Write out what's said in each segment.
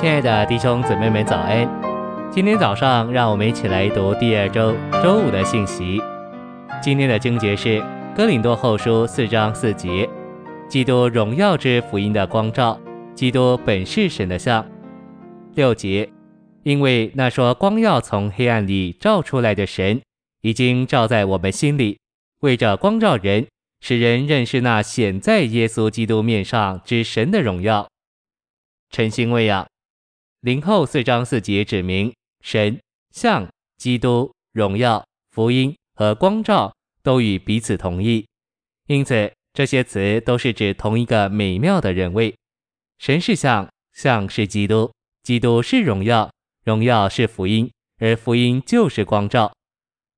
亲爱的弟兄姊妹们，早安！今天早上，让我们一起来读第二周周五的信息。今天的经节是《哥林多后书》四章四节：“基督荣耀之福音的光照，基督本是神的像。”六节：“因为那说光要从黑暗里照出来的神，已经照在我们心里，为着光照人，使人认识那显在耶稣基督面上之神的荣耀。”晨星喂养。零后四章四节指明，神、像、基督、荣耀、福音和光照都与彼此同意，因此这些词都是指同一个美妙的人位。神是像，像是基督，基督是荣耀，荣耀是福音，而福音就是光照。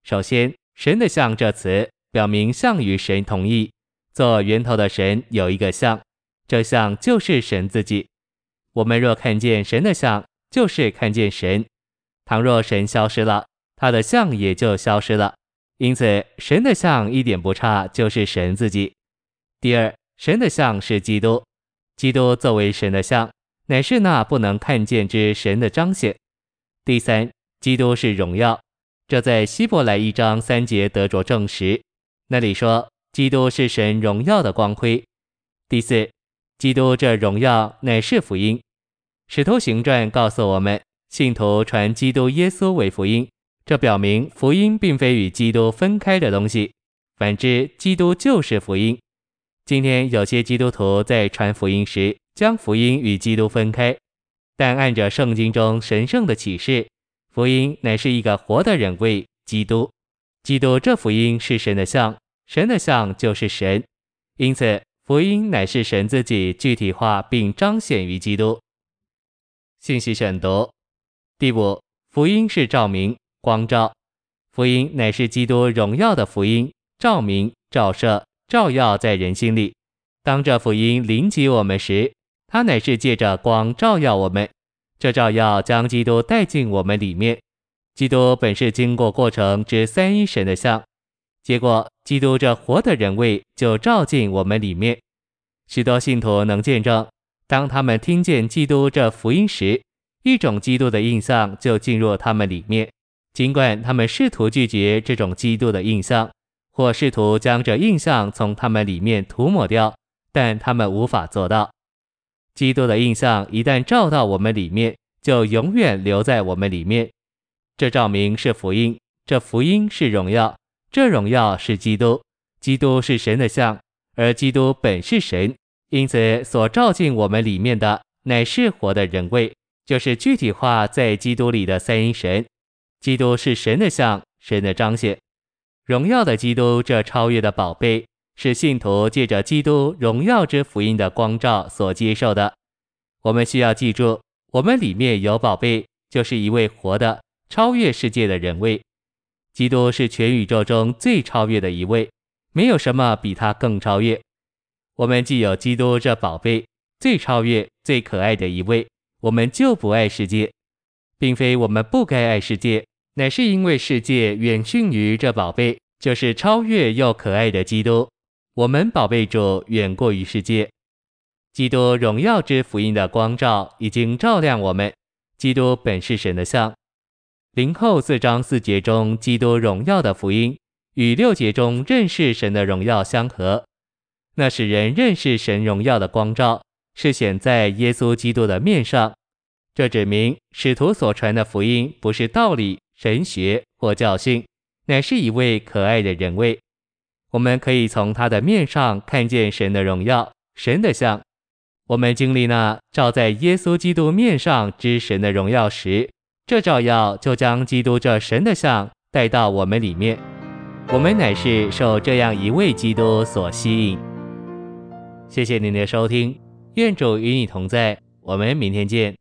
首先，神的像这词表明像与神同意，做源头的神有一个像，这像就是神自己。我们若看见神的像，就是看见神；倘若神消失了，他的像也就消失了。因此，神的像一点不差，就是神自己。第二，神的像是基督，基督作为神的像，乃是那不能看见之神的彰显。第三，基督是荣耀，这在希伯来一章三节得着证实。那里说，基督是神荣耀的光辉。第四。基督这荣耀乃是福音，《使徒行传》告诉我们，信徒传基督耶稣为福音，这表明福音并非与基督分开的东西，反之，基督就是福音。今天有些基督徒在传福音时，将福音与基督分开，但按着圣经中神圣的启示，福音乃是一个活的人位，基督。基督这福音是神的像，神的像就是神，因此。福音乃是神自己具体化并彰显于基督。信息选读：第五，福音是照明、光照。福音乃是基督荣耀的福音，照明、照射、照耀在人心里。当这福音临及我们时，它乃是借着光照耀我们。这照耀将基督带进我们里面。基督本是经过过程之三一神的像。结果，基督这活的人位就照进我们里面。许多信徒能见证，当他们听见基督这福音时，一种基督的印象就进入他们里面。尽管他们试图拒绝这种基督的印象，或试图将这印象从他们里面涂抹掉，但他们无法做到。基督的印象一旦照到我们里面，就永远留在我们里面。这照明是福音，这福音是荣耀。这荣耀是基督，基督是神的像，而基督本是神，因此所照进我们里面的乃是活的人位，就是具体化在基督里的三一神。基督是神的像，神的彰显。荣耀的基督这超越的宝贝，是信徒借着基督荣耀之福音的光照所接受的。我们需要记住，我们里面有宝贝，就是一位活的超越世界的人位。基督是全宇宙中最超越的一位，没有什么比他更超越。我们既有基督这宝贝，最超越、最可爱的一位，我们就不爱世界，并非我们不该爱世界，乃是因为世界远逊于这宝贝，就是超越又可爱的基督。我们宝贝主远过于世界。基督荣耀之福音的光照已经照亮我们。基督本是神的像。零后四章四节中，基督荣耀的福音与六节中认识神的荣耀相合。那使人认识神荣耀的光照，是显在耶稣基督的面上。这指明使徒所传的福音不是道理、神学或教训，乃是一位可爱的人位。我们可以从他的面上看见神的荣耀、神的像。我们经历那照在耶稣基督面上之神的荣耀时，这照耀就将基督这神的像带到我们里面，我们乃是受这样一位基督所吸引。谢谢您的收听，愿主与你同在，我们明天见。